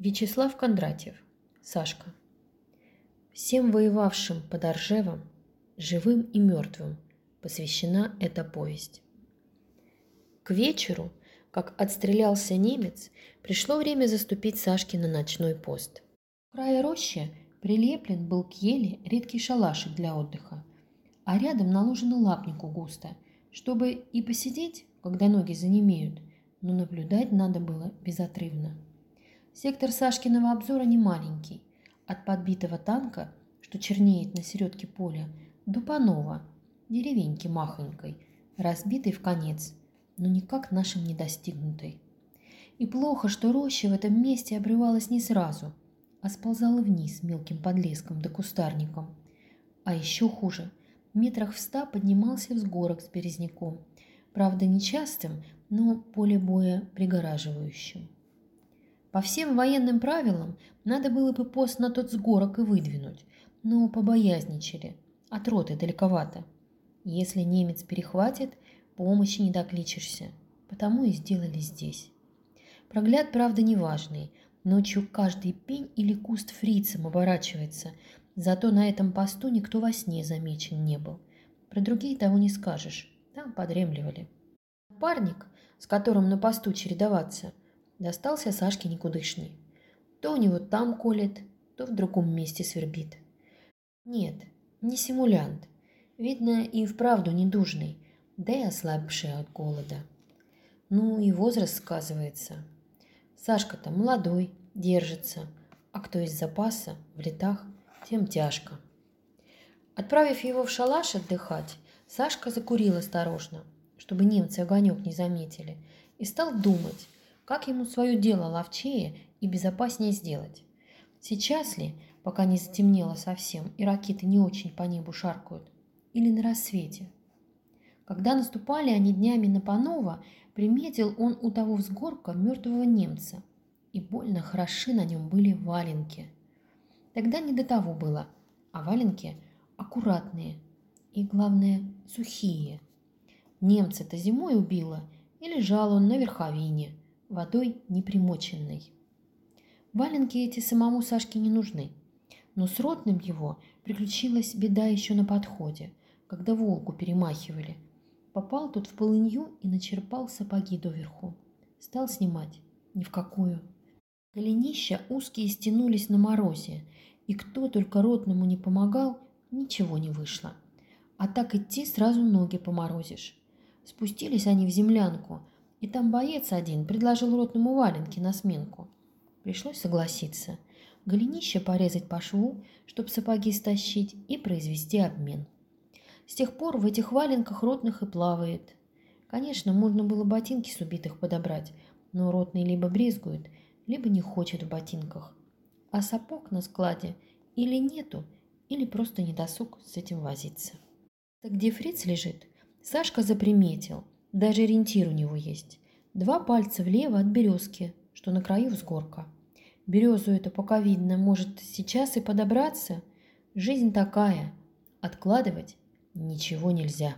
Вячеслав Кондратьев. Сашка. Всем воевавшим под Оржевом, живым и мертвым, посвящена эта повесть. К вечеру, как отстрелялся немец, пришло время заступить Сашке на ночной пост. В крае рощи прилеплен был к еле редкий шалашик для отдыха, а рядом наложено лапнику густо, чтобы и посидеть, когда ноги занемеют, но наблюдать надо было безотрывно. Сектор Сашкиного обзора не маленький. От подбитого танка, что чернеет на середке поля, до Панова, деревеньки махонькой, разбитой в конец, но никак нашим не достигнутой. И плохо, что роща в этом месте обрывалась не сразу, а сползала вниз мелким подлеском да кустарником. А еще хуже, метрах в ста поднимался взгорок с березняком, правда нечастым, но поле боя пригораживающим. По всем военным правилам надо было бы пост на тот сгорок и выдвинуть, но побоязничали. От роты далековато. Если немец перехватит, помощи не докличешься. Потому и сделали здесь. Прогляд, правда, неважный. Ночью каждый пень или куст фрицем оборачивается. Зато на этом посту никто во сне замечен не был. Про другие того не скажешь. Там подремливали. Парник, с которым на посту чередоваться, достался Сашке никудышний. То у него там колет, то в другом месте свербит. Нет, не симулянт. Видно, и вправду недужный, да и ослабший от голода. Ну и возраст сказывается. Сашка-то молодой, держится, а кто из запаса, в летах, тем тяжко. Отправив его в шалаш отдыхать, Сашка закурил осторожно, чтобы немцы огонек не заметили, и стал думать, как ему свое дело ловчее и безопаснее сделать? Сейчас ли, пока не затемнело совсем и ракеты не очень по небу шаркают? Или на рассвете? Когда наступали они днями на Панова, приметил он у того взгорка мертвого немца, и больно хороши на нем были валенки. Тогда не до того было, а валенки аккуратные и, главное, сухие. Немца-то зимой убило, и лежал он на верховине – водой непримоченной. Валенки эти самому Сашке не нужны, но с ротным его приключилась беда еще на подходе, когда волку перемахивали. Попал тут в полынью и начерпал сапоги доверху. Стал снимать. Ни в какую. Голенища узкие стянулись на морозе, и кто только ротному не помогал, ничего не вышло. А так идти сразу ноги поморозишь. Спустились они в землянку, и там боец один предложил ротному валенки на сменку. Пришлось согласиться. Голенище порезать по шву, чтоб сапоги стащить и произвести обмен. С тех пор в этих валенках ротных и плавает. Конечно, можно было ботинки с убитых подобрать, но ротный либо брезгует, либо не хочет в ботинках. А сапог на складе или нету, или просто не досуг с этим возиться. Так где фриц лежит, Сашка заприметил – даже ориентир у него есть. Два пальца влево от березки, что на краю взгорка. Березу это пока видно, может сейчас и подобраться. Жизнь такая. Откладывать ничего нельзя.